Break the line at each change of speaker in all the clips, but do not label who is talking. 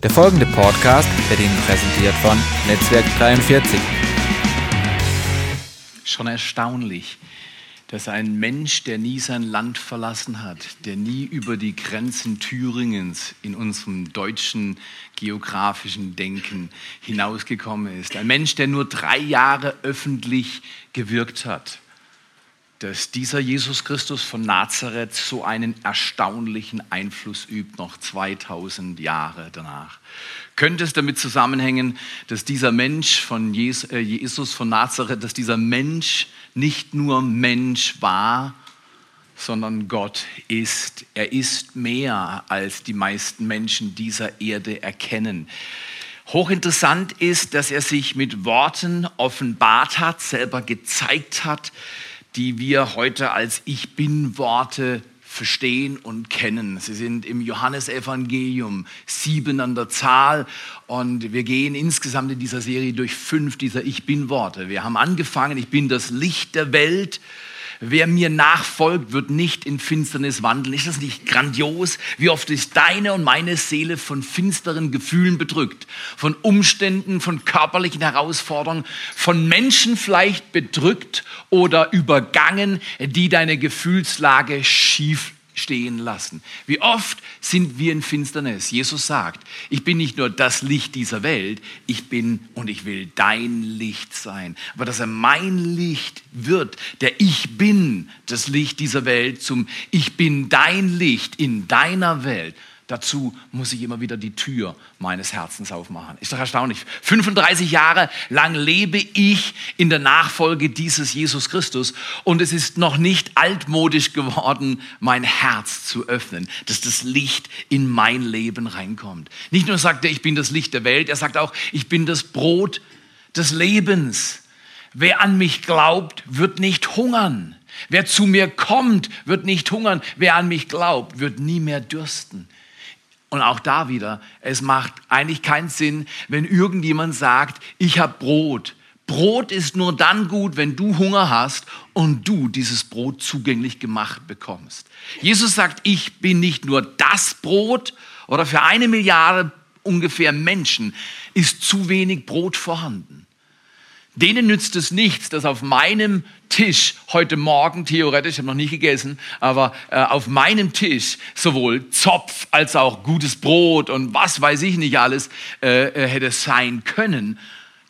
Der folgende Podcast wird Ihnen präsentiert von Netzwerk 43.
Schon erstaunlich, dass ein Mensch, der nie sein Land verlassen hat, der nie über die Grenzen Thüringens in unserem deutschen geografischen Denken hinausgekommen ist, ein Mensch, der nur drei Jahre öffentlich gewirkt hat, dass dieser Jesus Christus von Nazareth so einen erstaunlichen Einfluss übt, noch 2000 Jahre danach. Könnte es damit zusammenhängen, dass dieser Mensch von äh, Jesus von Nazareth, dass dieser Mensch nicht nur Mensch war, sondern Gott ist. Er ist mehr, als die meisten Menschen dieser Erde erkennen. Hochinteressant ist, dass er sich mit Worten offenbart hat, selber gezeigt hat, die wir heute als Ich bin-Worte verstehen und kennen. Sie sind im Johannesevangelium sieben an der Zahl und wir gehen insgesamt in dieser Serie durch fünf dieser Ich bin-Worte. Wir haben angefangen, ich bin das Licht der Welt. Wer mir nachfolgt, wird nicht in Finsternis wandeln. Ist das nicht grandios? Wie oft ist deine und meine Seele von finsteren Gefühlen bedrückt, von Umständen, von körperlichen Herausforderungen, von Menschen vielleicht bedrückt oder übergangen, die deine Gefühlslage schief stehen lassen. Wie oft sind wir in Finsternis? Jesus sagt, ich bin nicht nur das Licht dieser Welt, ich bin und ich will dein Licht sein. Aber dass er mein Licht wird, der Ich bin das Licht dieser Welt zum Ich bin dein Licht in deiner Welt Dazu muss ich immer wieder die Tür meines Herzens aufmachen. Ist doch erstaunlich. 35 Jahre lang lebe ich in der Nachfolge dieses Jesus Christus und es ist noch nicht altmodisch geworden, mein Herz zu öffnen, dass das Licht in mein Leben reinkommt. Nicht nur sagt er, ich bin das Licht der Welt, er sagt auch, ich bin das Brot des Lebens. Wer an mich glaubt, wird nicht hungern. Wer zu mir kommt, wird nicht hungern. Wer an mich glaubt, wird nie mehr dürsten. Und auch da wieder, es macht eigentlich keinen Sinn, wenn irgendjemand sagt, ich habe Brot. Brot ist nur dann gut, wenn du Hunger hast und du dieses Brot zugänglich gemacht bekommst. Jesus sagt, ich bin nicht nur das Brot oder für eine Milliarde ungefähr Menschen ist zu wenig Brot vorhanden. Denen nützt es nichts, dass auf meinem Tisch heute Morgen, theoretisch, ich habe noch nicht gegessen, aber äh, auf meinem Tisch sowohl Zopf als auch gutes Brot und was weiß ich nicht alles äh, äh, hätte sein können.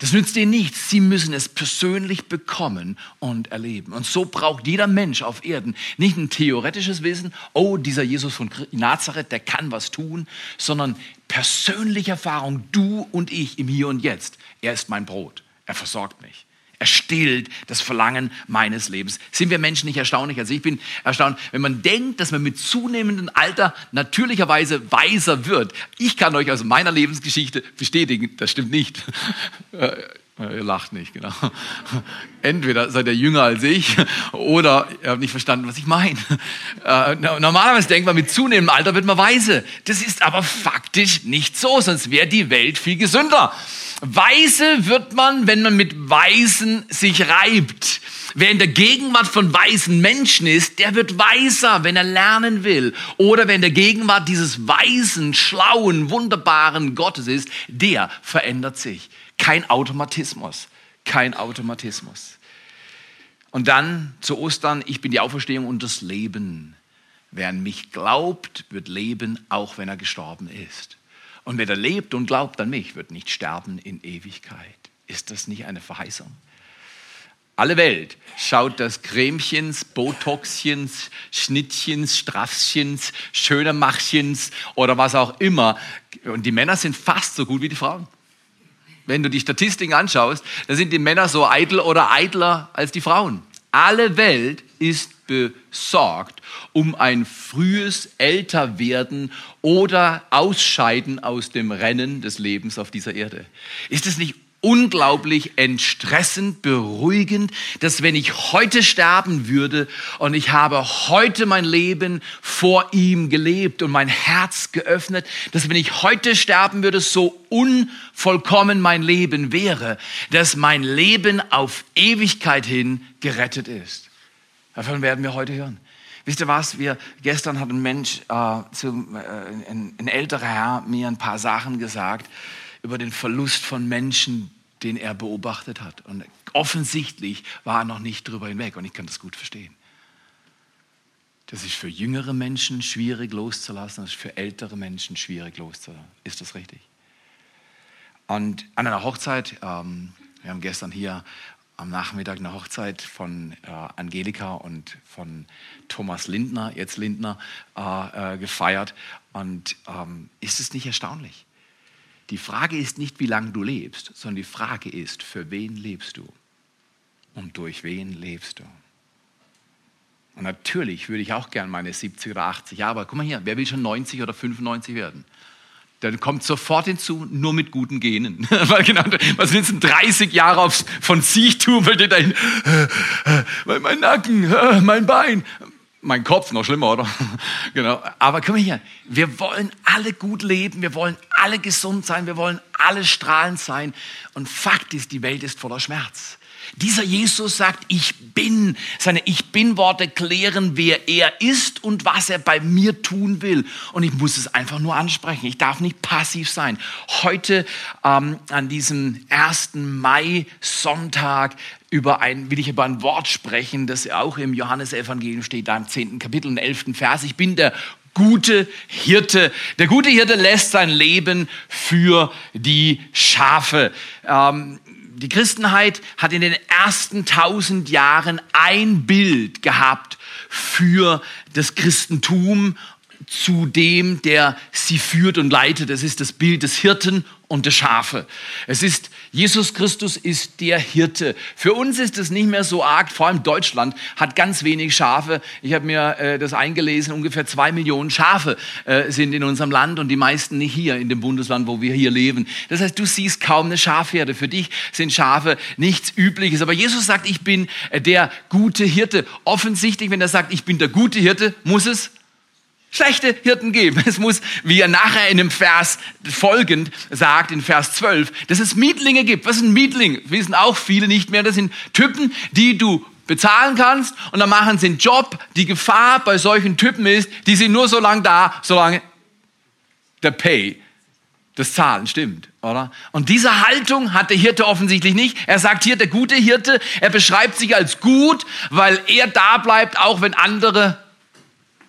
Das nützt ihnen nichts. Sie müssen es persönlich bekommen und erleben. Und so braucht jeder Mensch auf Erden nicht ein theoretisches Wissen, oh, dieser Jesus von Nazareth, der kann was tun, sondern persönliche Erfahrung, du und ich im Hier und Jetzt. Er ist mein Brot. Er versorgt mich. Er stillt das Verlangen meines Lebens. Sind wir Menschen nicht erstaunlich? Also ich bin erstaunt, wenn man denkt, dass man mit zunehmendem Alter natürlicherweise weiser wird. Ich kann euch aus meiner Lebensgeschichte bestätigen, das stimmt nicht. Äh, ihr lacht nicht, genau. Entweder seid ihr jünger als ich oder ihr habt nicht verstanden, was ich meine. Äh, normalerweise denkt man, mit zunehmendem Alter wird man weise. Das ist aber faktisch nicht so, sonst wäre die Welt viel gesünder. Weise wird man, wenn man mit Weisen sich reibt. Wer in der Gegenwart von weisen Menschen ist, der wird weiser, wenn er lernen will. Oder wer in der Gegenwart dieses weisen, schlauen, wunderbaren Gottes ist, der verändert sich. Kein Automatismus. Kein Automatismus. Und dann zu Ostern, ich bin die Auferstehung und das Leben. Wer an mich glaubt, wird leben, auch wenn er gestorben ist. Und wer da lebt und glaubt an mich, wird nicht sterben in Ewigkeit. Ist das nicht eine Verheißung? Alle Welt schaut das Cremchens, Botoxchens, Schnittchens, Straffchens, Schönermachchens oder was auch immer. Und die Männer sind fast so gut wie die Frauen. Wenn du die Statistiken anschaust, dann sind die Männer so eitel oder eitler als die Frauen. Alle Welt ist besorgt um ein frühes Älterwerden oder Ausscheiden aus dem Rennen des Lebens auf dieser Erde. Ist es nicht unglaublich entstressend, beruhigend, dass wenn ich heute sterben würde und ich habe heute mein Leben vor ihm gelebt und mein Herz geöffnet, dass wenn ich heute sterben würde, so unvollkommen mein Leben wäre, dass mein Leben auf Ewigkeit hin gerettet ist. Davon werden wir heute hören. Wisst ihr was? Wir, gestern hat ein Mensch, äh, zum, äh, ein, ein älterer Herr, mir ein paar Sachen gesagt über den Verlust von Menschen, den er beobachtet hat. Und offensichtlich war er noch nicht drüber hinweg und ich kann das gut verstehen. Das ist für jüngere Menschen schwierig loszulassen, das ist für ältere Menschen schwierig loszulassen. Ist das richtig? Und an einer Hochzeit, ähm, wir haben gestern hier am Nachmittag eine Hochzeit von äh, Angelika und von Thomas Lindner, jetzt Lindner, äh, äh, gefeiert. Und ähm, ist es nicht erstaunlich? Die Frage ist nicht, wie lange du lebst, sondern die Frage ist, für wen lebst du und durch wen lebst du? Und natürlich würde ich auch gern meine 70 oder 80 Jahre, aber guck mal hier, wer will schon 90 oder 95 werden? Dann kommt sofort hinzu, nur mit guten Genen. Weil genau, was sind denn 30 Jahre aufs, von Siechtum, weil der dahin, äh, äh, mein Nacken, äh, mein Bein, mein Kopf, noch schlimmer, oder? genau. Aber komm mal hier, wir wollen alle gut leben, wir wollen alle gesund sein, wir wollen alle strahlend sein. Und Fakt ist, die Welt ist voller Schmerz. Dieser Jesus sagt, ich bin. Seine Ich bin Worte klären, wer er ist und was er bei mir tun will. Und ich muss es einfach nur ansprechen. Ich darf nicht passiv sein. Heute ähm, an diesem 1. Mai Sonntag über ein, will ich über ein Wort sprechen, das auch im Johannesevangelium steht, da im 10. Kapitel und 11. Vers. Ich bin der gute Hirte. Der gute Hirte lässt sein Leben für die Schafe. Ähm, die Christenheit hat in den ersten tausend Jahren ein Bild gehabt für das Christentum zu dem, der sie führt und leitet. Das ist das Bild des Hirten und der Schafe. Es ist, Jesus Christus ist der Hirte. Für uns ist es nicht mehr so arg, vor allem Deutschland hat ganz wenig Schafe. Ich habe mir äh, das eingelesen, ungefähr zwei Millionen Schafe äh, sind in unserem Land und die meisten nicht hier, in dem Bundesland, wo wir hier leben. Das heißt, du siehst kaum eine Schafherde. Für dich sind Schafe nichts Übliches. Aber Jesus sagt, ich bin äh, der gute Hirte. Offensichtlich, wenn er sagt, ich bin der gute Hirte, muss es schlechte Hirten geben. Es muss, wie er nachher in dem Vers folgend sagt, in Vers 12, dass es Mietlinge gibt. Was sind Mietlinge? Wissen auch viele nicht mehr. Das sind Typen, die du bezahlen kannst und dann machen sie einen Job. Die Gefahr bei solchen Typen ist, die sind nur so lange da, solange der Pay, das Zahlen stimmt, oder? Und diese Haltung hat der Hirte offensichtlich nicht. Er sagt hier, der gute Hirte, er beschreibt sich als gut, weil er da bleibt, auch wenn andere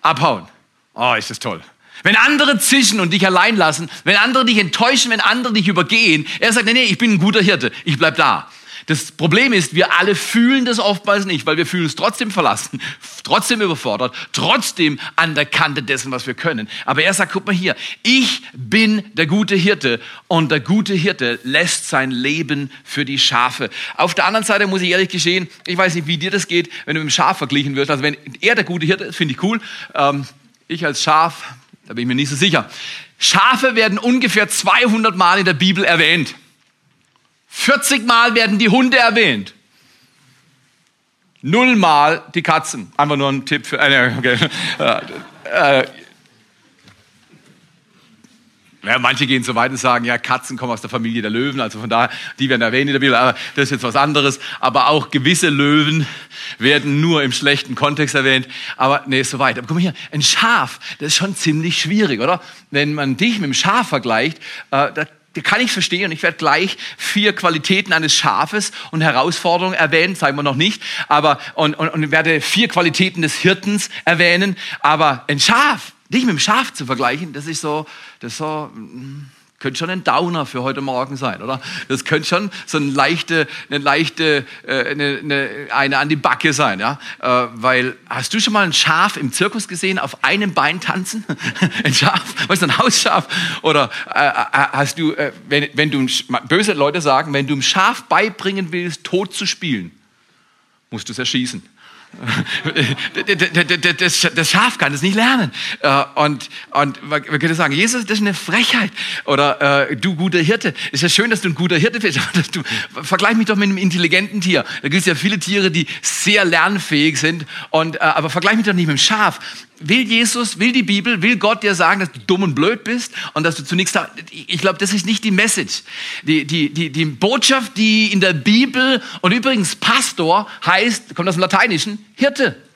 abhauen. Oh, ist das toll. Wenn andere zischen und dich allein lassen, wenn andere dich enttäuschen, wenn andere dich übergehen, er sagt, nee, nee, ich bin ein guter Hirte, ich bleib da. Das Problem ist, wir alle fühlen das oftmals nicht, weil wir fühlen uns trotzdem verlassen, trotzdem überfordert, trotzdem an der Kante dessen, was wir können. Aber er sagt, guck mal hier, ich bin der gute Hirte und der gute Hirte lässt sein Leben für die Schafe. Auf der anderen Seite muss ich ehrlich gestehen, ich weiß nicht, wie dir das geht, wenn du mit dem Schaf verglichen wirst. Also wenn er der gute Hirte ist, finde ich cool. Ähm, ich als Schaf, da bin ich mir nicht so sicher. Schafe werden ungefähr 200 Mal in der Bibel erwähnt. 40 Mal werden die Hunde erwähnt. Null Mal die Katzen. Einfach nur ein Tipp für. Äh, okay. Äh, äh, ja, manche gehen so weit und sagen, ja, Katzen kommen aus der Familie der Löwen, also von daher, die werden erwähnt in der Bibel, aber das ist jetzt was anderes. Aber auch gewisse Löwen werden nur im schlechten Kontext erwähnt. Aber nee, ist so weit. Aber guck mal hier, ein Schaf, das ist schon ziemlich schwierig, oder? Wenn man dich mit dem Schaf vergleicht, äh, da kann ich verstehen. Ich werde gleich vier Qualitäten eines Schafes und Herausforderungen erwähnen, sagen wir noch nicht, aber und, und, und werde vier Qualitäten des Hirtens erwähnen. Aber ein Schaf, Dich mit dem Schaf zu vergleichen, das ist so, das ist so, mm, könnte schon ein Downer für heute Morgen sein, oder? Das könnte schon so eine leichte, eine leichte, äh, eine, eine, eine an die Backe sein, ja? Äh, weil, hast du schon mal ein Schaf im Zirkus gesehen, auf einem Bein tanzen? ein Schaf, weißt du, ein Hausschaf? Oder äh, hast du, wenn, wenn du, böse Leute sagen, wenn du einem Schaf beibringen willst, tot zu spielen, musst du es erschießen das Schaf kann es nicht lernen. Äh, und, und wir können sagen, Jesus, das ist eine Frechheit. Oder äh, du guter Hirte. Ist ja schön, dass du ein guter Hirte bist. Du, vergleich mich doch mit einem intelligenten Tier. Da gibt es ja viele Tiere, die sehr lernfähig sind. Und, äh, aber vergleich mich doch nicht mit dem Schaf. Will Jesus, will die Bibel, will Gott dir sagen, dass du dumm und blöd bist und dass du zunächst, ich glaube, das ist nicht die Message. Die, die, die, die Botschaft, die in der Bibel und übrigens Pastor heißt, kommt aus dem Lateinischen, Hirte.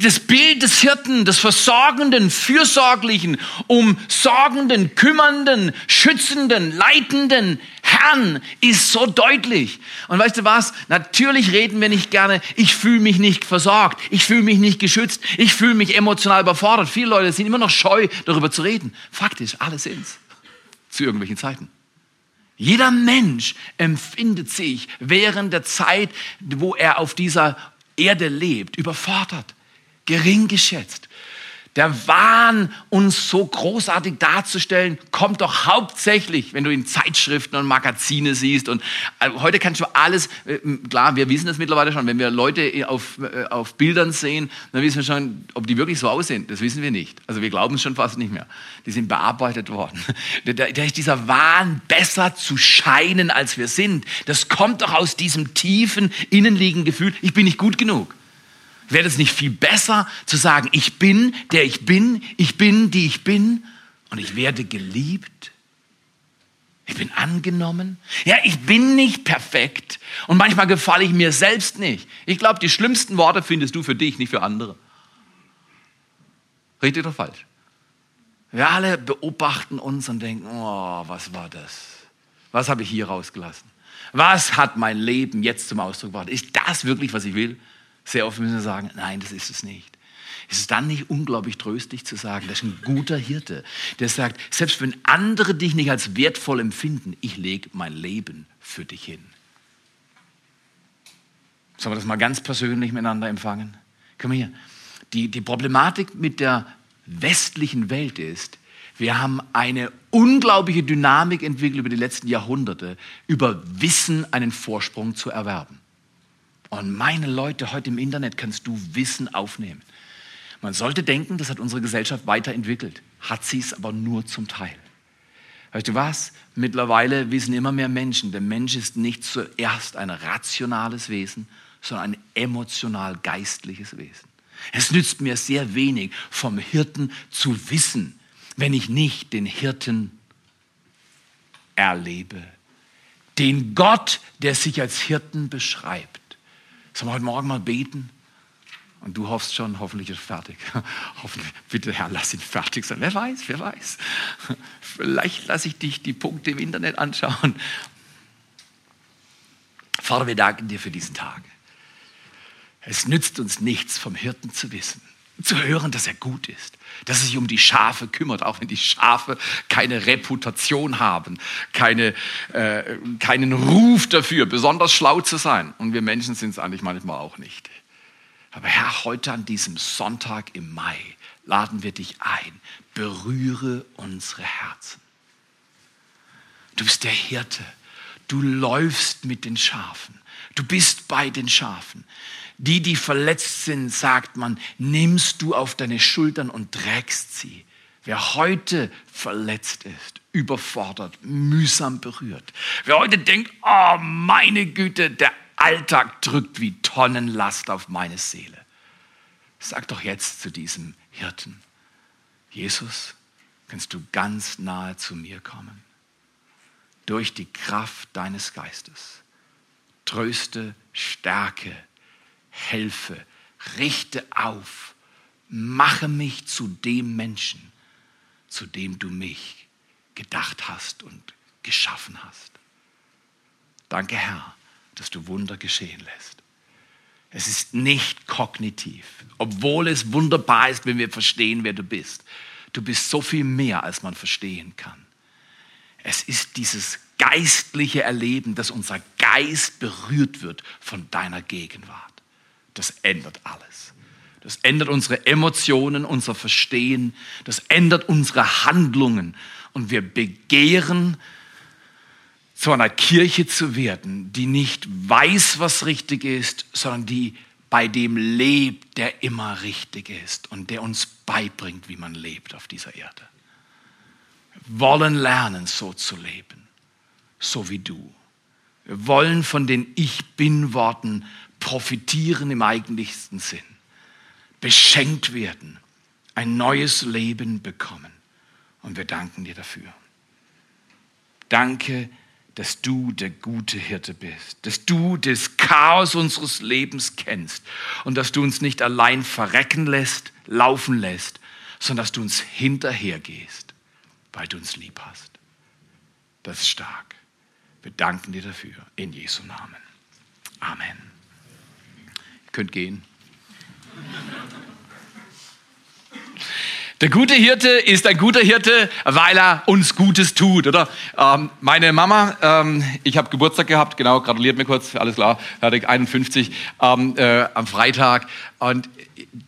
Das Bild des Hirten, des Versorgenden, Fürsorglichen, Umsorgenden, Kümmernden, Schützenden, Leitenden Herrn ist so deutlich. Und weißt du was? Natürlich reden wir nicht gerne, ich fühle mich nicht versorgt, ich fühle mich nicht geschützt, ich fühle mich emotional überfordert. Viele Leute sind immer noch scheu, darüber zu reden. Faktisch, alle sind's. Zu irgendwelchen Zeiten. Jeder Mensch empfindet sich während der Zeit, wo er auf dieser Erde lebt, überfordert gering geschätzt. Der Wahn, uns so großartig darzustellen, kommt doch hauptsächlich, wenn du in Zeitschriften und Magazine siehst. Und äh, heute kannst du alles, äh, klar, wir wissen das mittlerweile schon, wenn wir Leute auf, äh, auf Bildern sehen, dann wissen wir schon, ob die wirklich so aussehen. Das wissen wir nicht. Also wir glauben es schon fast nicht mehr. Die sind bearbeitet worden. Da, da ist dieser Wahn, besser zu scheinen, als wir sind. Das kommt doch aus diesem tiefen, innenliegenden Gefühl, ich bin nicht gut genug. Wäre es nicht viel besser zu sagen, ich bin, der ich bin, ich bin, die ich bin und ich werde geliebt? Ich bin angenommen. Ja, ich bin nicht perfekt und manchmal gefalle ich mir selbst nicht. Ich glaube, die schlimmsten Worte findest du für dich, nicht für andere. Richtig oder falsch? Wir alle beobachten uns und denken, oh, was war das? Was habe ich hier rausgelassen? Was hat mein Leben jetzt zum Ausdruck gebracht? Ist das wirklich, was ich will? Sehr oft müssen wir sagen, nein, das ist es nicht. Ist es dann nicht unglaublich tröstlich zu sagen, das ist ein guter Hirte, der sagt, selbst wenn andere dich nicht als wertvoll empfinden, ich lege mein Leben für dich hin. Sollen wir das mal ganz persönlich miteinander empfangen? Komm hier. Die, die Problematik mit der westlichen Welt ist, wir haben eine unglaubliche Dynamik entwickelt über die letzten Jahrhunderte, über Wissen einen Vorsprung zu erwerben. Und meine Leute, heute im Internet kannst du Wissen aufnehmen. Man sollte denken, das hat unsere Gesellschaft weiterentwickelt, hat sie es aber nur zum Teil. Weißt du was? Mittlerweile wissen immer mehr Menschen, der Mensch ist nicht zuerst ein rationales Wesen, sondern ein emotional-geistliches Wesen. Es nützt mir sehr wenig, vom Hirten zu wissen, wenn ich nicht den Hirten erlebe. Den Gott, der sich als Hirten beschreibt. Sollen wir heute Morgen mal beten? Und du hoffst schon, hoffentlich ist er fertig. Hoffentlich, bitte Herr, lass ihn fertig sein. Wer weiß, wer weiß. Vielleicht lasse ich dich die Punkte im Internet anschauen. Vater, wir danken dir für diesen Tag. Es nützt uns nichts, vom Hirten zu wissen zu hören, dass er gut ist, dass er sich um die Schafe kümmert, auch wenn die Schafe keine Reputation haben, keine, äh, keinen Ruf dafür, besonders schlau zu sein. Und wir Menschen sind es eigentlich manchmal auch nicht. Aber Herr, heute an diesem Sonntag im Mai laden wir dich ein, berühre unsere Herzen. Du bist der Hirte, du läufst mit den Schafen, du bist bei den Schafen. Die, die verletzt sind, sagt man, nimmst du auf deine Schultern und trägst sie. Wer heute verletzt ist, überfordert, mühsam berührt. Wer heute denkt, oh meine Güte, der Alltag drückt wie Tonnenlast auf meine Seele. Sag doch jetzt zu diesem Hirten, Jesus, kannst du ganz nahe zu mir kommen. Durch die Kraft deines Geistes. Tröste, stärke, helfe, richte auf, mache mich zu dem Menschen, zu dem du mich gedacht hast und geschaffen hast. Danke, Herr, dass du Wunder geschehen lässt. Es ist nicht kognitiv, obwohl es wunderbar ist, wenn wir verstehen, wer du bist. Du bist so viel mehr, als man verstehen kann. Es ist dieses geistliche Erleben, dass unser Geist berührt wird von deiner Gegenwart das ändert alles. Das ändert unsere Emotionen, unser Verstehen, das ändert unsere Handlungen. Und wir begehren, zu einer Kirche zu werden, die nicht weiß, was richtig ist, sondern die bei dem lebt, der immer richtig ist und der uns beibringt, wie man lebt auf dieser Erde. Wir wollen lernen, so zu leben, so wie du. Wir wollen von den Ich bin-Worten profitieren im eigentlichsten Sinn, beschenkt werden, ein neues Leben bekommen. Und wir danken dir dafür. Danke, dass du der gute Hirte bist, dass du das Chaos unseres Lebens kennst und dass du uns nicht allein verrecken lässt, laufen lässt, sondern dass du uns hinterhergehst, weil du uns lieb hast. Das ist stark. Wir danken dir dafür in Jesu Namen. Amen. Könnt gehen. Der gute Hirte ist ein guter Hirte, weil er uns Gutes tut, oder? Ähm, meine Mama, ähm, ich habe Geburtstag gehabt, genau, gratuliert mir kurz, alles klar, fertig, 51 ähm, äh, am Freitag. Und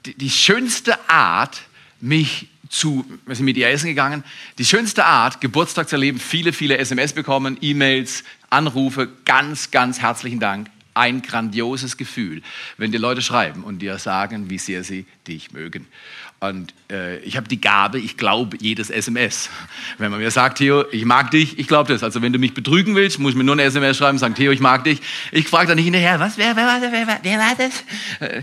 die, die schönste Art, mich zu, wir sind mit ihr essen gegangen, die schönste Art, Geburtstag zu erleben, viele, viele SMS bekommen, E-Mails, Anrufe, ganz, ganz herzlichen Dank ein grandioses Gefühl, wenn die Leute schreiben und dir sagen, wie sehr sie dich mögen. Und äh, ich habe die Gabe, ich glaube jedes SMS. Wenn man mir sagt, Theo, ich mag dich, ich glaube das. Also wenn du mich betrügen willst, muss ich mir nur eine SMS schreiben, sagen, Theo, ich mag dich. Ich frage dann nicht hinterher, was, wer, wer, wer, wer, wer war das? Äh,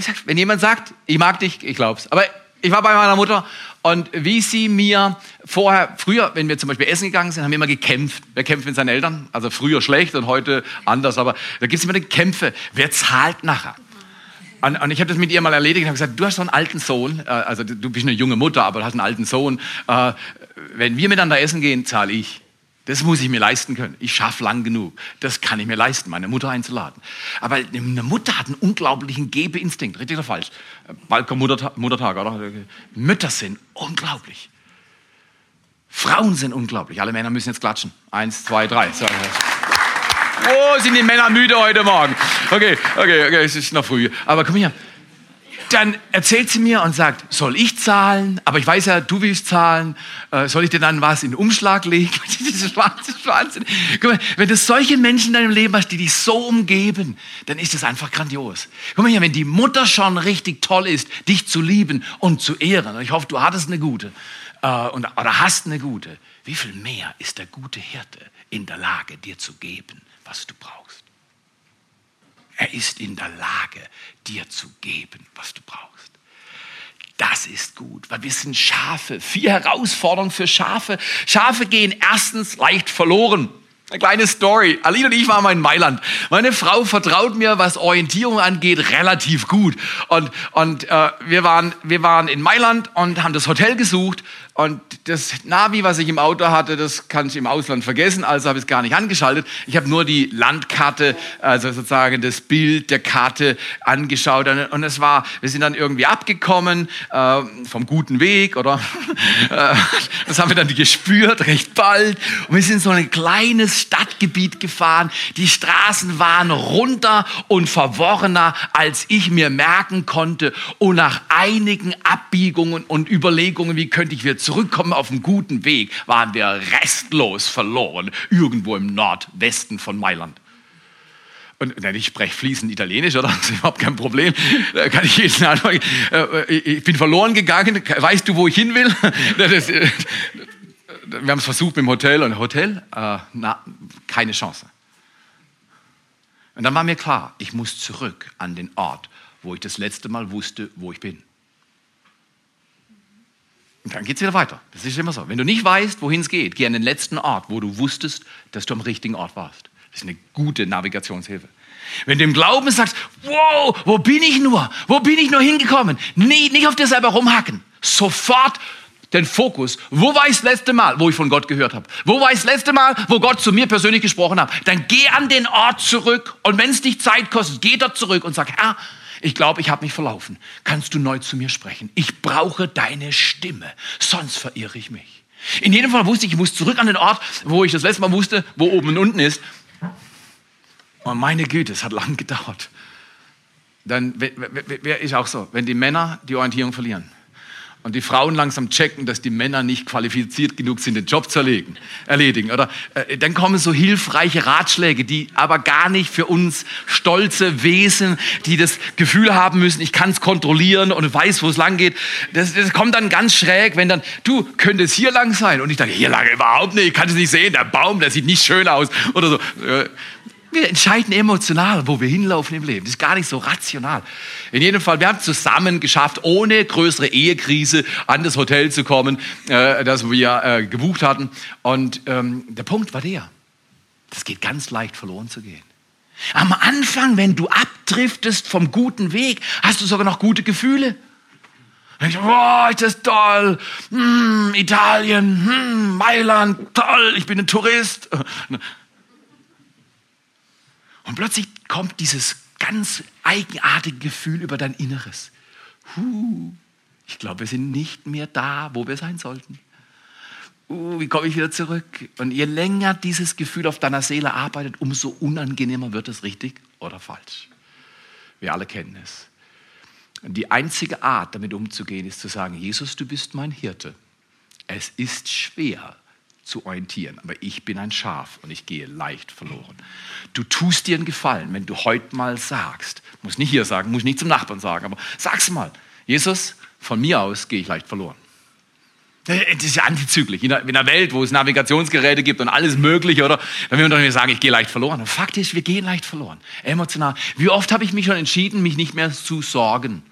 sag, wenn jemand sagt, ich mag dich, ich glaub's. Aber ich war bei meiner Mutter und wie sie mir vorher, früher, wenn wir zum Beispiel essen gegangen sind, haben wir immer gekämpft. Wer kämpft mit seinen Eltern? Also früher schlecht und heute anders, aber da gibt es immer die Kämpfe. Wer zahlt nachher? Und, und ich habe das mit ihr mal erledigt und habe gesagt, du hast so einen alten Sohn, äh, also du bist eine junge Mutter, aber du hast einen alten Sohn. Äh, wenn wir miteinander essen gehen, zahle ich. Das muss ich mir leisten können. Ich schaffe lang genug. Das kann ich mir leisten, meine Mutter einzuladen. Aber eine Mutter hat einen unglaublichen Gebeinstinkt. Richtig oder falsch? Balkon Muttertag, Muttertag, oder? Mütter sind unglaublich. Frauen sind unglaublich. Alle Männer müssen jetzt klatschen. Eins, zwei, drei. So. Oh, sind die Männer müde heute Morgen? Okay, okay, okay, es ist noch früh. Aber komm her. Dann erzählt sie mir und sagt, soll ich zahlen? Aber ich weiß ja, du willst zahlen. Äh, soll ich dir dann was in den Umschlag legen? das ist Wahnsinn. Guck mal, wenn du solche Menschen in deinem Leben hast, die dich so umgeben, dann ist das einfach grandios. Guck mal hier, wenn die Mutter schon richtig toll ist, dich zu lieben und zu ehren, ich hoffe, du hattest eine gute, äh, oder hast eine gute, wie viel mehr ist der gute Hirte in der Lage, dir zu geben? was du brauchst. Er ist in der Lage, dir zu geben, was du brauchst. Das ist gut, weil wir sind Schafe. Vier Herausforderungen für Schafe. Schafe gehen erstens leicht verloren. Eine kleine Story. Aline und ich waren mal in Mailand. Meine Frau vertraut mir, was Orientierung angeht, relativ gut. Und, und äh, wir, waren, wir waren in Mailand und haben das Hotel gesucht und das Navi, was ich im Auto hatte, das kann ich im Ausland vergessen, also habe ich es gar nicht angeschaltet. Ich habe nur die Landkarte, also sozusagen das Bild der Karte angeschaut. Und es war, wir sind dann irgendwie abgekommen äh, vom guten Weg, oder? Äh, das haben wir dann gespürt, recht bald. Und wir sind so ein kleines Stadtgebiet gefahren. Die Straßen waren runter und verworrener, als ich mir merken konnte. Und nach einigen Abbiegungen und Überlegungen, wie könnte ich wieder zurückkommen auf einen guten Weg, waren wir restlos verloren, irgendwo im Nordwesten von Mailand. Und ich spreche fließend Italienisch, oder? Das ist überhaupt kein Problem. Da kann ich jeden antworten. Äh, ich bin verloren gegangen. Weißt du, wo ich hin will? Äh, wir haben es versucht mit dem Hotel und Hotel, äh, na, keine Chance. Und dann war mir klar, ich muss zurück an den Ort, wo ich das letzte Mal wusste, wo ich bin. Und dann geht es wieder weiter. Das ist immer so. Wenn du nicht weißt, wohin es geht, geh an den letzten Ort, wo du wusstest, dass du am richtigen Ort warst. Das ist eine gute Navigationshilfe. Wenn du im Glauben sagst, wow, wo bin ich nur? Wo bin ich nur hingekommen? Nee, nicht auf dir selber rumhacken. Sofort den Fokus. Wo war ich das letzte Mal, wo ich von Gott gehört habe? Wo war ich das letzte Mal, wo Gott zu mir persönlich gesprochen hat? Dann geh an den Ort zurück und wenn es dich Zeit kostet, geh dort zurück und sag, Herr, ich glaube, ich habe mich verlaufen. Kannst du neu zu mir sprechen? Ich brauche deine Stimme, sonst verirre ich mich. In jedem Fall wusste ich, ich muss zurück an den Ort, wo ich das letzte Mal wusste, wo oben und unten ist. Und meine Güte, es hat lang gedauert. Dann wer ist auch so, wenn die Männer die Orientierung verlieren und die Frauen langsam checken, dass die Männer nicht qualifiziert genug sind, den Job zu erledigen, erledigen oder äh, dann kommen so hilfreiche Ratschläge, die aber gar nicht für uns stolze Wesen, die das Gefühl haben müssen, ich kann es kontrollieren und weiß, wo es lang geht. Das, das kommt dann ganz schräg, wenn dann du könntest hier lang sein und ich denke hier lang überhaupt nicht, ich kann es nicht sehen, der Baum, der sieht nicht schön aus oder so. Äh, wir entscheiden emotional, wo wir hinlaufen im Leben. Das ist gar nicht so rational. In jedem Fall, wir haben zusammen geschafft, ohne größere Ehekrise an das Hotel zu kommen, äh, das wir äh, gebucht hatten. Und ähm, der Punkt war der. Das geht ganz leicht verloren zu gehen. Am Anfang, wenn du abdriftest vom guten Weg, hast du sogar noch gute Gefühle. Ich, boah, ist das toll. Hm, Italien, hm, Mailand, toll, ich bin ein Tourist. Und plötzlich kommt dieses ganz eigenartige Gefühl über dein Inneres. Huh, ich glaube, wir sind nicht mehr da, wo wir sein sollten. Uh, wie komme ich wieder zurück? Und je länger dieses Gefühl auf deiner Seele arbeitet, umso unangenehmer wird es richtig oder falsch. Wir alle kennen es. Die einzige Art, damit umzugehen, ist zu sagen, Jesus, du bist mein Hirte. Es ist schwer zu orientieren, aber ich bin ein Schaf und ich gehe leicht verloren. Du tust dir einen Gefallen, wenn du heute mal sagst, muss nicht hier sagen, muss nicht zum Nachbarn sagen, aber sag's mal, Jesus, von mir aus gehe ich leicht verloren. Das ist ja antizyklisch. In einer Welt, wo es Navigationsgeräte gibt und alles Mögliche, oder? Will man doch nicht sagen, ich gehe leicht verloren. Und Fakt ist, wir gehen leicht verloren. Emotional. Wie oft habe ich mich schon entschieden, mich nicht mehr zu sorgen?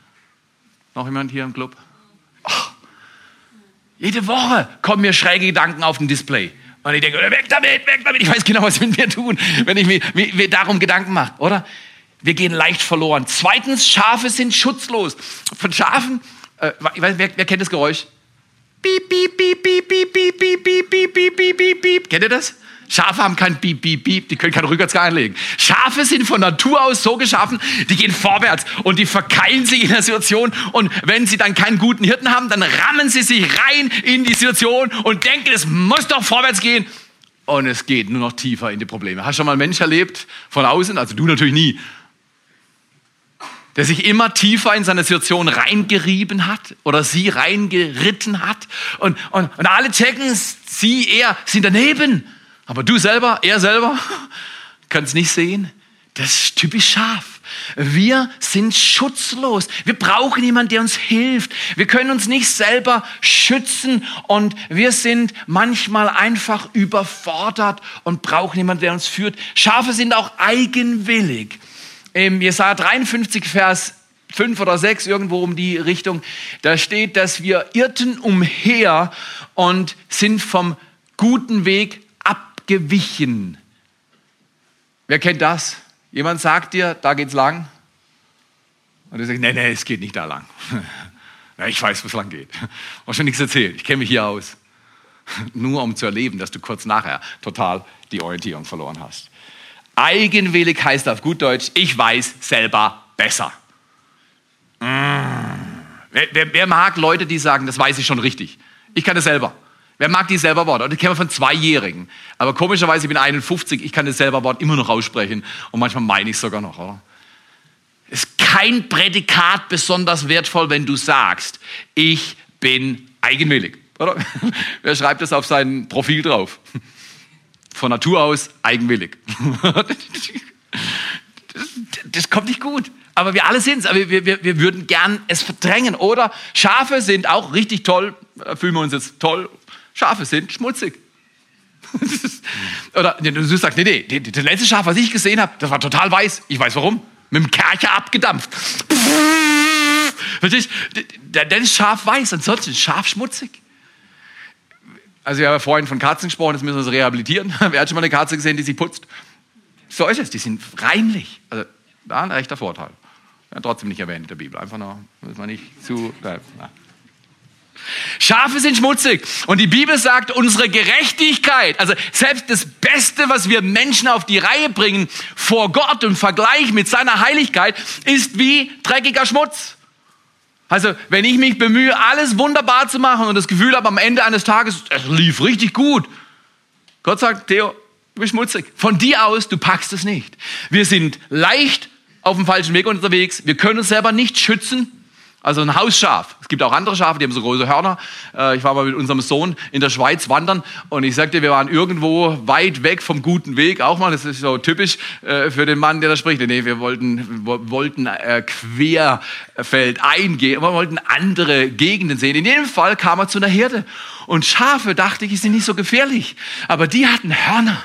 Noch jemand hier im Club? Jede Woche kommen mir schräge Gedanken auf dem Display. Und ich denke, weg damit, weg damit. Ich weiß genau, was sie mit mir tun, wenn ich mir, mir darum Gedanken mache, oder? Wir gehen leicht verloren. Zweitens, Schafe sind schutzlos. Von Schafen, äh, wer, wer kennt das Geräusch? Piep, piep, piep, piep, piep, piep, piep, piep, piep, piep, piep, piep. Kennt ihr das? Schafe haben kein Piep, Piep, Piep, die können keinen Rückwärtsgang einlegen. Schafe sind von Natur aus so geschaffen, die gehen vorwärts und die verkeilen sich in der Situation und wenn sie dann keinen guten Hirten haben, dann rammen sie sich rein in die Situation und denken, es muss doch vorwärts gehen und es geht nur noch tiefer in die Probleme. Hast du schon mal einen Mensch erlebt von außen? Also du natürlich nie der sich immer tiefer in seine Situation reingerieben hat oder sie reingeritten hat. Und, und, und alle checken, sie, er sind daneben. Aber du selber, er selber, kann es nicht sehen. Das ist typisch scharf. Wir sind schutzlos. Wir brauchen jemanden, der uns hilft. Wir können uns nicht selber schützen und wir sind manchmal einfach überfordert und brauchen jemanden, der uns führt. Schafe sind auch eigenwillig im Jesaja 53, Vers 5 oder 6, irgendwo um die Richtung, da steht, dass wir irrten umher und sind vom guten Weg abgewichen. Wer kennt das? Jemand sagt dir, da geht's lang. Und du sagst, nee, nee, es geht nicht da lang. ja, ich weiß, wo es lang geht. Hast schon nichts erzählt. Ich kenne mich hier aus. Nur um zu erleben, dass du kurz nachher total die Orientierung verloren hast. Eigenwillig heißt auf gut Deutsch, ich weiß selber besser. Mmh. Wer, wer, wer, mag Leute, die sagen, das weiß ich schon richtig? Ich kann das selber. Wer mag die selber Worte? Und ich kenne von Zweijährigen. Aber komischerweise, ich bin 51, ich kann das selber Wort immer noch aussprechen. Und manchmal meine ich es sogar noch, oder? Ist kein Prädikat besonders wertvoll, wenn du sagst, ich bin eigenwillig. Oder? Wer schreibt das auf sein Profil drauf? von Natur aus eigenwillig. Das, das, kommt nicht gut. Aber wir alle sind es. Wir, wir, wir würden gern es verdrängen. Oder Schafe sind auch richtig toll. Da fühlen wir uns jetzt toll. Schafe sind schmutzig. Oder du sagst, nee, nee, das letzte Schaf, was ich gesehen habe, das war total weiß. Ich weiß warum. Mit dem Kercher abgedampft. Verstehst ist Schaf weiß, ansonsten ist Schaf schmutzig. Also wir haben vorhin von Katzen gesprochen, das müssen wir uns rehabilitieren. Wer hat schon mal eine Katze gesehen, die sich putzt? So ist es, die sind reinlich. Also da ein rechter Vorteil. Ja, trotzdem nicht erwähnt in der Bibel. Einfach nur, muss man nicht zu... Na. Schafe sind schmutzig. Und die Bibel sagt, unsere Gerechtigkeit, also selbst das Beste, was wir Menschen auf die Reihe bringen, vor Gott im Vergleich mit seiner Heiligkeit, ist wie dreckiger Schmutz. Also, wenn ich mich bemühe, alles wunderbar zu machen und das Gefühl habe, am Ende eines Tages, es lief richtig gut. Gott sagt, Theo, du bist schmutzig. Von dir aus, du packst es nicht. Wir sind leicht auf dem falschen Weg unterwegs. Wir können uns selber nicht schützen. Also ein Hausschaf. Es gibt auch andere Schafe, die haben so große Hörner. Äh, ich war mal mit unserem Sohn in der Schweiz wandern und ich sagte, wir waren irgendwo weit weg vom guten Weg. Auch mal, das ist so typisch äh, für den Mann, der da spricht. Nee, wir wollten, wollten äh, querfeld eingehen, wir wollten andere Gegenden sehen. In jedem Fall kam er zu einer Herde. Und Schafe, dachte ich, sind nicht so gefährlich. Aber die hatten Hörner.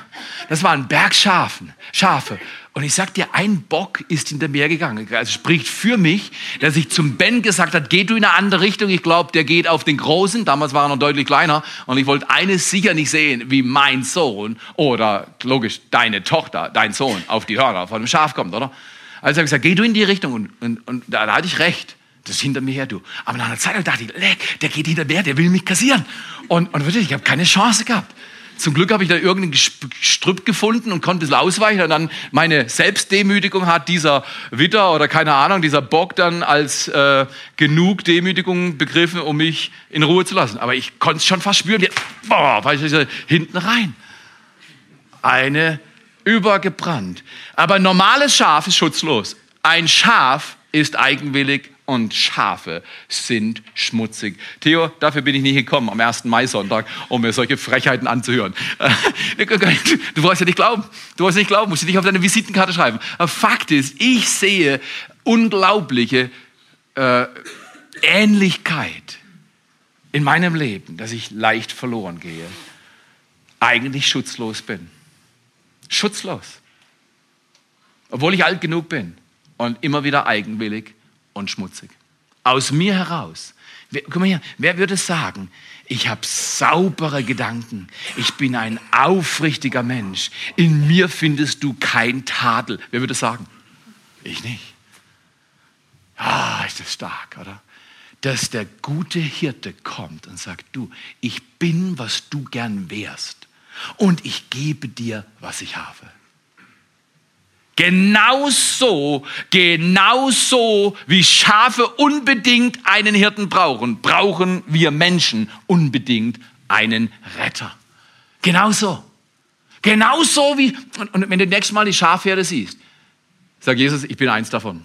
Das waren Bergschafen, Schafe. Und ich sag dir, ein Bock ist hinter mir gegangen. Also spricht für mich, dass ich zum Ben gesagt hat, geh du in eine andere Richtung. Ich glaube, der geht auf den Großen. Damals war er noch deutlich kleiner. Und ich wollte eines sicher nicht sehen, wie mein Sohn oder logisch deine Tochter, dein Sohn auf die Hörner von dem Schaf kommt, oder? Also habe ich gesagt, geh du in die Richtung. Und, und, und da, da hatte ich recht. Das ist hinter mir her, du. Aber nach einer Zeit dachte ich, leck, der geht hinter mir, der will mich kassieren. Und, und wirklich, ich habe keine Chance gehabt. Zum Glück habe ich da irgendein Gestrüpp gefunden und konnte es ausweichen. Und dann meine Selbstdemütigung hat dieser Witter oder keine Ahnung, dieser Bock dann als äh, genug Demütigung begriffen, um mich in Ruhe zu lassen. Aber ich konnte es schon fast spüren. Boah, war ich hinten rein. Eine übergebrannt. Aber ein normales Schaf ist schutzlos. Ein Schaf ist eigenwillig und Schafe sind schmutzig. Theo, dafür bin ich nicht gekommen am 1. Mai-Sonntag, um mir solche Frechheiten anzuhören. Du brauchst ja nicht glauben. Du brauchst nicht glauben, musst du nicht auf deine Visitenkarte schreiben. Aber Fakt ist, ich sehe unglaubliche äh, Ähnlichkeit in meinem Leben, dass ich leicht verloren gehe. Eigentlich schutzlos bin. Schutzlos. Obwohl ich alt genug bin und immer wieder eigenwillig und schmutzig. Aus mir heraus. Wer, guck mal hier, wer würde sagen, ich habe saubere Gedanken, ich bin ein aufrichtiger Mensch, in mir findest du kein Tadel. Wer würde sagen? Ich nicht. Ah, ist das stark, oder? Dass der gute Hirte kommt und sagt, du, ich bin, was du gern wärst und ich gebe dir, was ich habe. Genauso, genauso wie Schafe unbedingt einen Hirten brauchen, brauchen wir Menschen unbedingt einen Retter. Genauso. Genauso wie, und, und wenn du nächstes Mal die Schafherde siehst, sag Jesus, ich bin eins davon.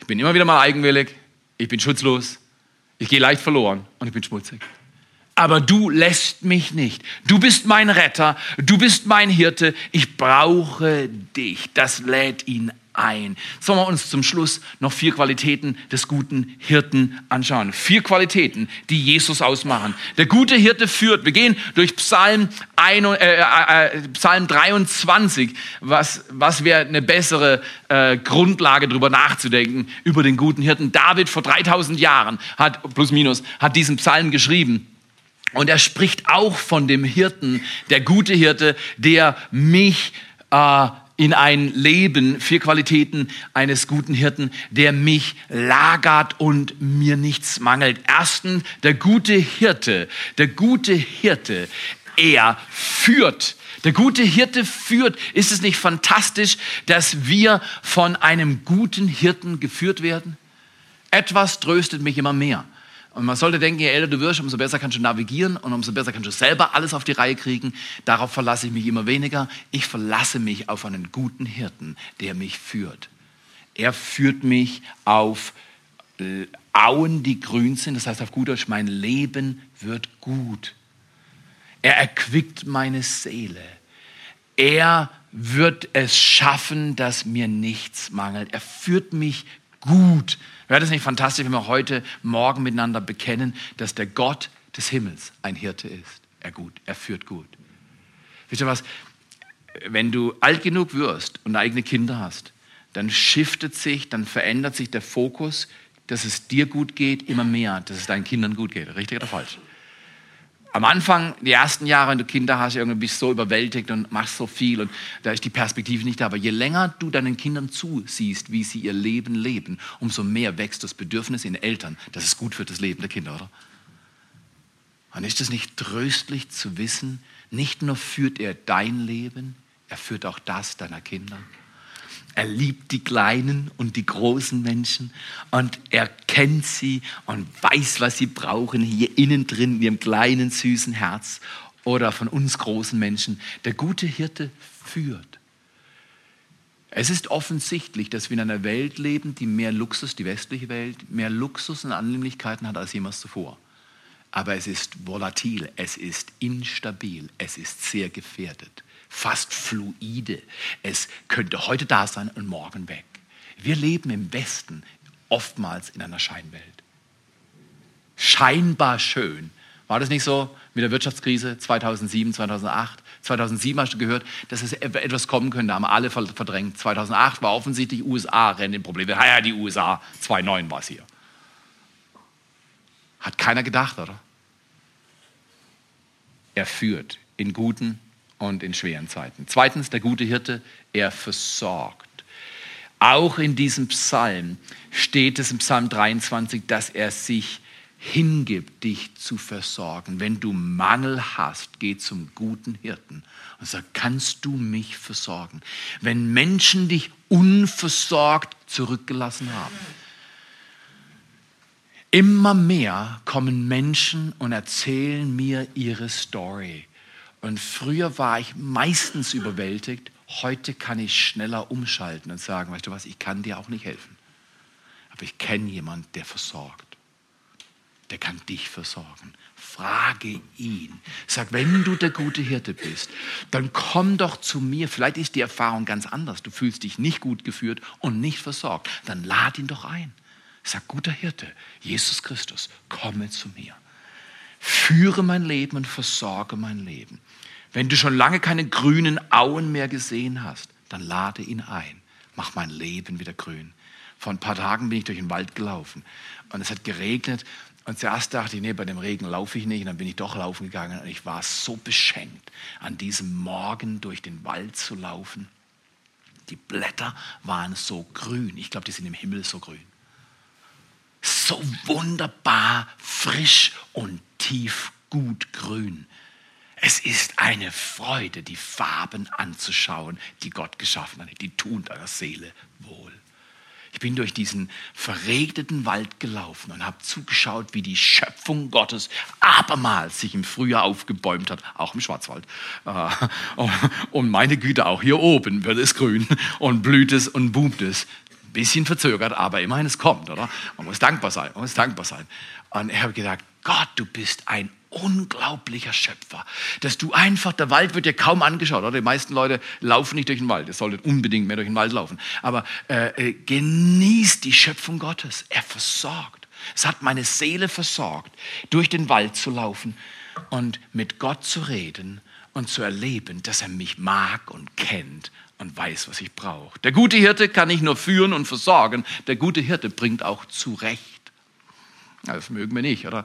Ich bin immer wieder mal eigenwillig, ich bin schutzlos, ich gehe leicht verloren und ich bin schmutzig aber du lässt mich nicht. Du bist mein Retter, du bist mein Hirte, ich brauche dich. Das lädt ihn ein. Sollen wir uns zum Schluss noch vier Qualitäten des guten Hirten anschauen. Vier Qualitäten, die Jesus ausmachen. Der gute Hirte führt. Wir gehen durch Psalm, ein, äh, äh, äh Psalm 23. Was, was wäre eine bessere äh, Grundlage, darüber nachzudenken, über den guten Hirten. David vor 3000 Jahren hat, plus minus, hat diesen Psalm geschrieben. Und er spricht auch von dem Hirten, der gute Hirte, der mich äh, in ein Leben, vier Qualitäten eines guten Hirten, der mich lagert und mir nichts mangelt. Erstens, der gute Hirte, der gute Hirte, er führt. Der gute Hirte führt. Ist es nicht fantastisch, dass wir von einem guten Hirten geführt werden? Etwas tröstet mich immer mehr. Und man sollte denken, je älter du wirst, umso besser kannst du navigieren und umso besser kannst du selber alles auf die Reihe kriegen. Darauf verlasse ich mich immer weniger. Ich verlasse mich auf einen guten Hirten, der mich führt. Er führt mich auf äh, Auen, die grün sind. Das heißt auf gut Deutsch, mein Leben wird gut. Er erquickt meine Seele. Er wird es schaffen, dass mir nichts mangelt. Er führt mich gut. Wäre das nicht fantastisch, wenn wir heute Morgen miteinander bekennen, dass der Gott des Himmels ein Hirte ist? Er gut, er führt gut. Wisst ihr was? Wenn du alt genug wirst und eigene Kinder hast, dann shiftet sich, dann verändert sich der Fokus, dass es dir gut geht, immer mehr, dass es deinen Kindern gut geht. Richtig oder falsch? Am Anfang, die ersten Jahre, wenn du Kinder hast, irgendwie bist du so überwältigt und machst so viel und da ist die Perspektive nicht da. Aber je länger du deinen Kindern zusiehst, wie sie ihr Leben leben, umso mehr wächst das Bedürfnis in Eltern, dass es gut wird, das Leben der Kinder, oder? Und ist es nicht tröstlich zu wissen, nicht nur führt er dein Leben, er führt auch das deiner Kinder? Er liebt die kleinen und die großen Menschen und er kennt sie und weiß, was sie brauchen hier innen drin in ihrem kleinen, süßen Herz oder von uns großen Menschen. Der gute Hirte führt. Es ist offensichtlich, dass wir in einer Welt leben, die mehr Luxus, die westliche Welt, mehr Luxus und Annehmlichkeiten hat als jemals zuvor. Aber es ist volatil, es ist instabil, es ist sehr gefährdet fast fluide. Es könnte heute da sein und morgen weg. Wir leben im Westen oftmals in einer Scheinwelt. Scheinbar schön, War das nicht so mit der Wirtschaftskrise 2007, 2008? 2007 hast du gehört, dass es etwas kommen könnte, haben alle verdrängt. 2008 war offensichtlich USA rennen in Probleme. Ja, ja, die USA, 2009 war es hier. Hat keiner gedacht, oder? Er führt in guten und in schweren Zeiten. Zweitens, der gute Hirte, er versorgt. Auch in diesem Psalm steht es im Psalm 23, dass er sich hingibt, dich zu versorgen. Wenn du Mangel hast, geh zum guten Hirten und sag, kannst du mich versorgen? Wenn Menschen dich unversorgt zurückgelassen haben. Immer mehr kommen Menschen und erzählen mir ihre Story. Und früher war ich meistens überwältigt, heute kann ich schneller umschalten und sagen, weißt du was, ich kann dir auch nicht helfen. Aber ich kenne jemanden, der versorgt der kann dich versorgen. Frage ihn. Sag, wenn du der gute Hirte bist, dann komm doch zu mir. Vielleicht ist die Erfahrung ganz anders. Du fühlst dich nicht gut geführt und nicht versorgt. Dann lad ihn doch ein. Sag, guter Hirte, Jesus Christus, komme zu mir. Führe mein Leben und versorge mein Leben. Wenn du schon lange keine grünen Auen mehr gesehen hast, dann lade ihn ein. Mach mein Leben wieder grün. Vor ein paar Tagen bin ich durch den Wald gelaufen und es hat geregnet und zuerst dachte ich, nee, bei dem Regen laufe ich nicht. Und dann bin ich doch laufen gegangen. Und ich war so beschenkt, an diesem Morgen durch den Wald zu laufen. Die Blätter waren so grün. Ich glaube, die sind im Himmel so grün. So wunderbar frisch und tief gut grün. Es ist eine Freude, die Farben anzuschauen, die Gott geschaffen hat. Die tun deiner Seele wohl. Ich bin durch diesen verregneten Wald gelaufen und habe zugeschaut, wie die Schöpfung Gottes abermals sich im Frühjahr aufgebäumt hat, auch im Schwarzwald. Äh, und meine Güte, auch hier oben wird es grün und blüht es und boomt es. Bisschen verzögert, aber immerhin es kommt, oder? Man muss dankbar sein, man muss dankbar sein. Und ich habe gedacht, Gott, du bist ein unglaublicher Schöpfer, dass du einfach, der Wald wird dir kaum angeschaut, oder? Die meisten Leute laufen nicht durch den Wald, ihr solltet unbedingt mehr durch den Wald laufen, aber äh, äh, genießt die Schöpfung Gottes, er versorgt. Es hat meine Seele versorgt, durch den Wald zu laufen und mit Gott zu reden und zu erleben, dass er mich mag und kennt und weiß, was ich brauche. Der gute Hirte kann nicht nur führen und versorgen, der gute Hirte bringt auch zurecht. Das mögen wir nicht, oder?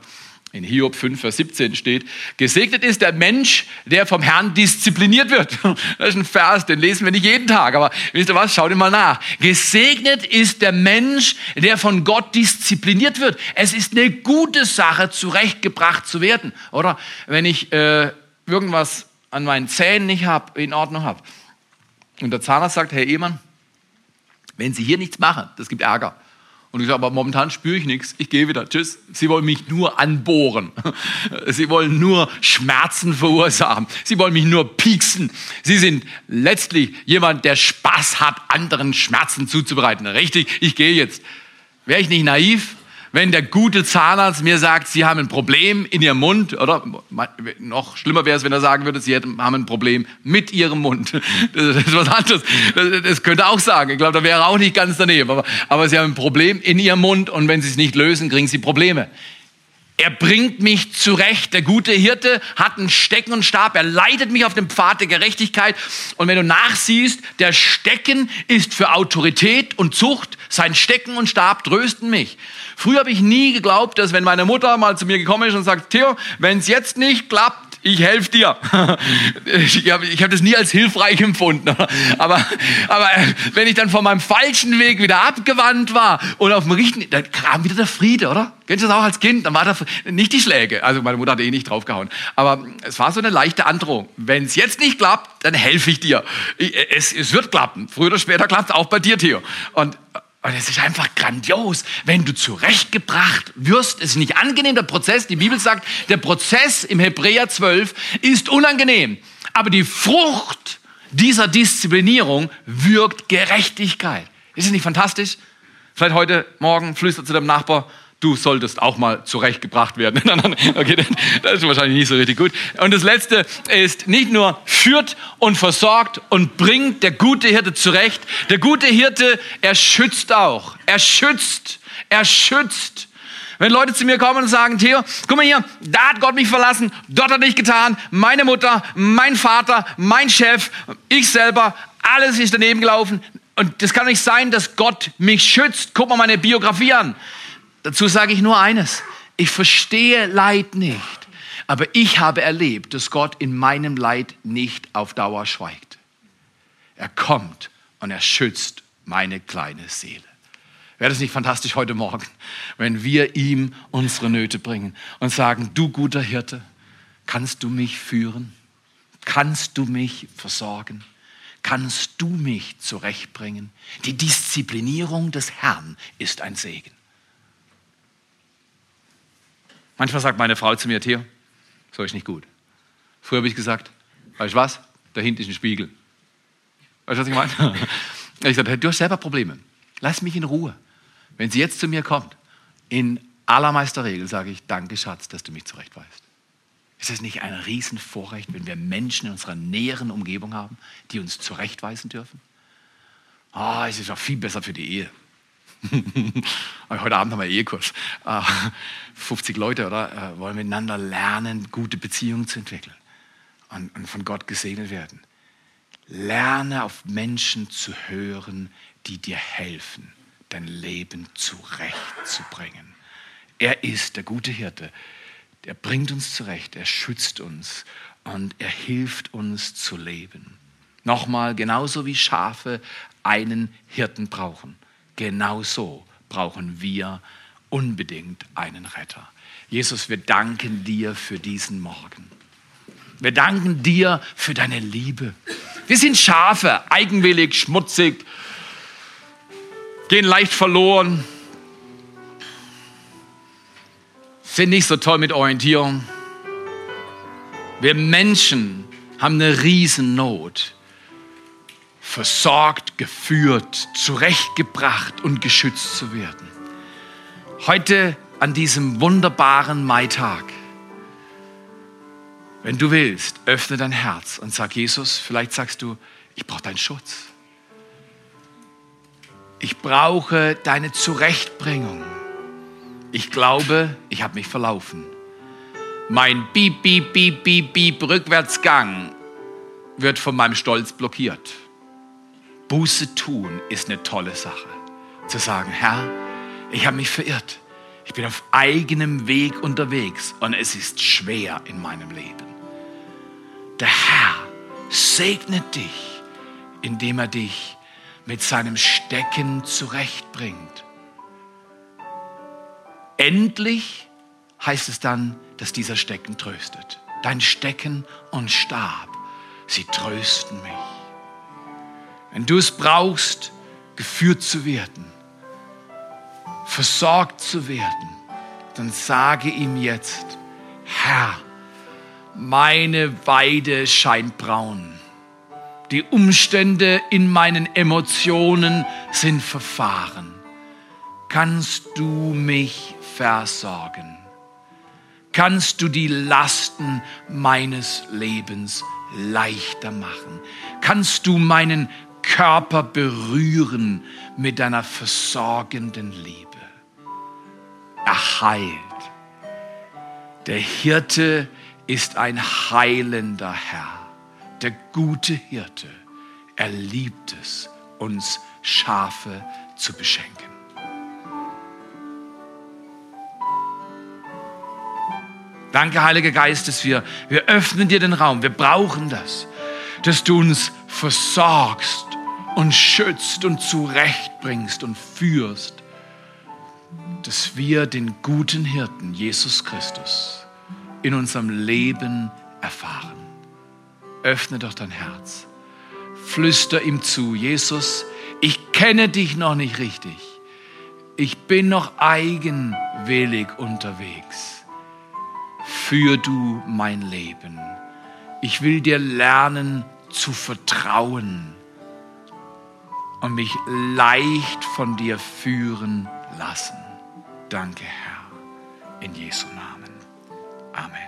In Hiob 5, Vers 17 steht, gesegnet ist der Mensch, der vom Herrn diszipliniert wird. Das ist ein Vers, den lesen wir nicht jeden Tag, aber wisst ihr was, schaut ihn mal nach. Gesegnet ist der Mensch, der von Gott diszipliniert wird. Es ist eine gute Sache, zurechtgebracht zu werden, oder? Wenn ich äh, irgendwas an meinen Zähnen nicht habe, in Ordnung habe. Und der Zahnarzt sagt, Herr Ehemann, wenn Sie hier nichts machen, das gibt Ärger. Und ich sage, aber momentan spüre ich nichts, ich gehe wieder, tschüss. Sie wollen mich nur anbohren. Sie wollen nur Schmerzen verursachen. Sie wollen mich nur pieksen. Sie sind letztlich jemand, der Spaß hat, anderen Schmerzen zuzubereiten. Richtig, ich gehe jetzt. Wäre ich nicht naiv? Wenn der gute Zahnarzt mir sagt, Sie haben ein Problem in Ihrem Mund, oder noch schlimmer wäre es, wenn er sagen würde, Sie haben ein Problem mit Ihrem Mund. Das ist was anderes. Das könnte auch sagen. Ich glaube, da wäre auch nicht ganz daneben. Aber, aber Sie haben ein Problem in Ihrem Mund und wenn Sie es nicht lösen, kriegen Sie Probleme. Er bringt mich zurecht. Der gute Hirte hat einen Stecken und Stab. Er leitet mich auf den Pfad der Gerechtigkeit. Und wenn du nachsiehst, der Stecken ist für Autorität und Zucht. Sein Stecken und Stab trösten mich. Früher habe ich nie geglaubt, dass wenn meine Mutter mal zu mir gekommen ist und sagt, Theo, wenn es jetzt nicht klappt, ich helfe dir. Ich habe hab das nie als hilfreich empfunden. Aber, aber wenn ich dann von meinem falschen Weg wieder abgewandt war und auf dem richtigen, dann kam wieder der Friede, oder? Kennst du das auch als Kind? Dann war da nicht die Schläge. Also meine Mutter hat eh nicht draufgehauen. Aber es war so eine leichte Androhung. Wenn es jetzt nicht klappt, dann helfe ich dir. Es, es wird klappen. Früher oder später klappt es auch bei dir, Theo. Und und es ist einfach grandios, wenn du zurechtgebracht wirst. Es ist nicht angenehm, der Prozess. Die Bibel sagt, der Prozess im Hebräer 12 ist unangenehm. Aber die Frucht dieser Disziplinierung wirkt Gerechtigkeit. Ist es nicht fantastisch? Vielleicht heute Morgen flüstert zu deinem Nachbar, du solltest auch mal zurechtgebracht werden. okay, das ist wahrscheinlich nicht so richtig gut. Und das Letzte ist, nicht nur führt und versorgt und bringt der gute Hirte zurecht. Der gute Hirte, er schützt auch. Er schützt. Er schützt. Wenn Leute zu mir kommen und sagen, Theo, guck mal hier, da hat Gott mich verlassen, dort hat er nicht getan, meine Mutter, mein Vater, mein Chef, ich selber, alles ist daneben gelaufen. Und das kann nicht sein, dass Gott mich schützt. Guck mal meine Biografie an. Dazu sage ich nur eines. Ich verstehe Leid nicht. Aber ich habe erlebt, dass Gott in meinem Leid nicht auf Dauer schweigt. Er kommt und er schützt meine kleine Seele. Wäre das nicht fantastisch heute Morgen, wenn wir ihm unsere Nöte bringen und sagen, du guter Hirte, kannst du mich führen? Kannst du mich versorgen? Kannst du mich zurechtbringen? Die Disziplinierung des Herrn ist ein Segen. Manchmal sagt meine Frau zu mir, Theo, so ist nicht gut. Früher habe ich gesagt, weißt du was? Da hinten ist ein Spiegel. Weißt du, was ich meine? Ich sagte, du hast selber Probleme. Lass mich in Ruhe. Wenn sie jetzt zu mir kommt, in allermeister Regel sage ich, danke Schatz, dass du mich zurechtweist. Ist es nicht ein Riesenvorrecht, wenn wir Menschen in unserer näheren Umgebung haben, die uns zurechtweisen dürfen? Ah, oh, es ist auch viel besser für die Ehe. Heute Abend haben wir Ehekurs. 50 ah, Leute, oder? Äh, wollen miteinander lernen, gute Beziehungen zu entwickeln und von Gott gesegnet werden. Lerne auf Menschen zu hören, die dir helfen dein Leben zurechtzubringen. Er ist der gute Hirte. Der bringt uns zurecht, er schützt uns und er hilft uns zu leben. Nochmal, genauso wie Schafe einen Hirten brauchen, genauso brauchen wir unbedingt einen Retter. Jesus, wir danken dir für diesen Morgen. Wir danken dir für deine Liebe. Wir sind Schafe, eigenwillig, schmutzig, gehen leicht verloren, sind nicht so toll mit Orientierung. Wir Menschen haben eine Riesennot. Versorgt, geführt, zurechtgebracht und geschützt zu werden. Heute an diesem wunderbaren Maitag, wenn du willst, öffne dein Herz und sag Jesus, vielleicht sagst du, ich brauche deinen Schutz ich brauche deine Zurechtbringung. Ich glaube, ich habe mich verlaufen. Mein Piep, Piep, Piep, Piep, Piep Rückwärtsgang wird von meinem Stolz blockiert. Buße tun ist eine tolle Sache. Zu sagen, Herr, ich habe mich verirrt. Ich bin auf eigenem Weg unterwegs und es ist schwer in meinem Leben. Der Herr segnet dich, indem er dich mit seinem Stecken zurechtbringt. Endlich heißt es dann, dass dieser Stecken tröstet. Dein Stecken und Stab, sie trösten mich. Wenn du es brauchst, geführt zu werden, versorgt zu werden, dann sage ihm jetzt, Herr, meine Weide scheint braun die Umstände in meinen Emotionen sind verfahren. Kannst du mich versorgen? Kannst du die Lasten meines Lebens leichter machen? Kannst du meinen Körper berühren mit deiner versorgenden Liebe? Er heilt. Der Hirte ist ein heilender Herr der gute Hirte, er liebt es, uns Schafe zu beschenken. Danke, Heiliger Geist, dass wir, wir öffnen dir den Raum. Wir brauchen das, dass du uns versorgst und schützt und zurechtbringst und führst, dass wir den guten Hirten, Jesus Christus, in unserem Leben erfahren öffne doch dein Herz. Flüster ihm zu, Jesus, ich kenne dich noch nicht richtig. Ich bin noch eigenwillig unterwegs. Führ du mein Leben. Ich will dir lernen zu vertrauen und mich leicht von dir führen lassen. Danke, Herr, in Jesu Namen. Amen.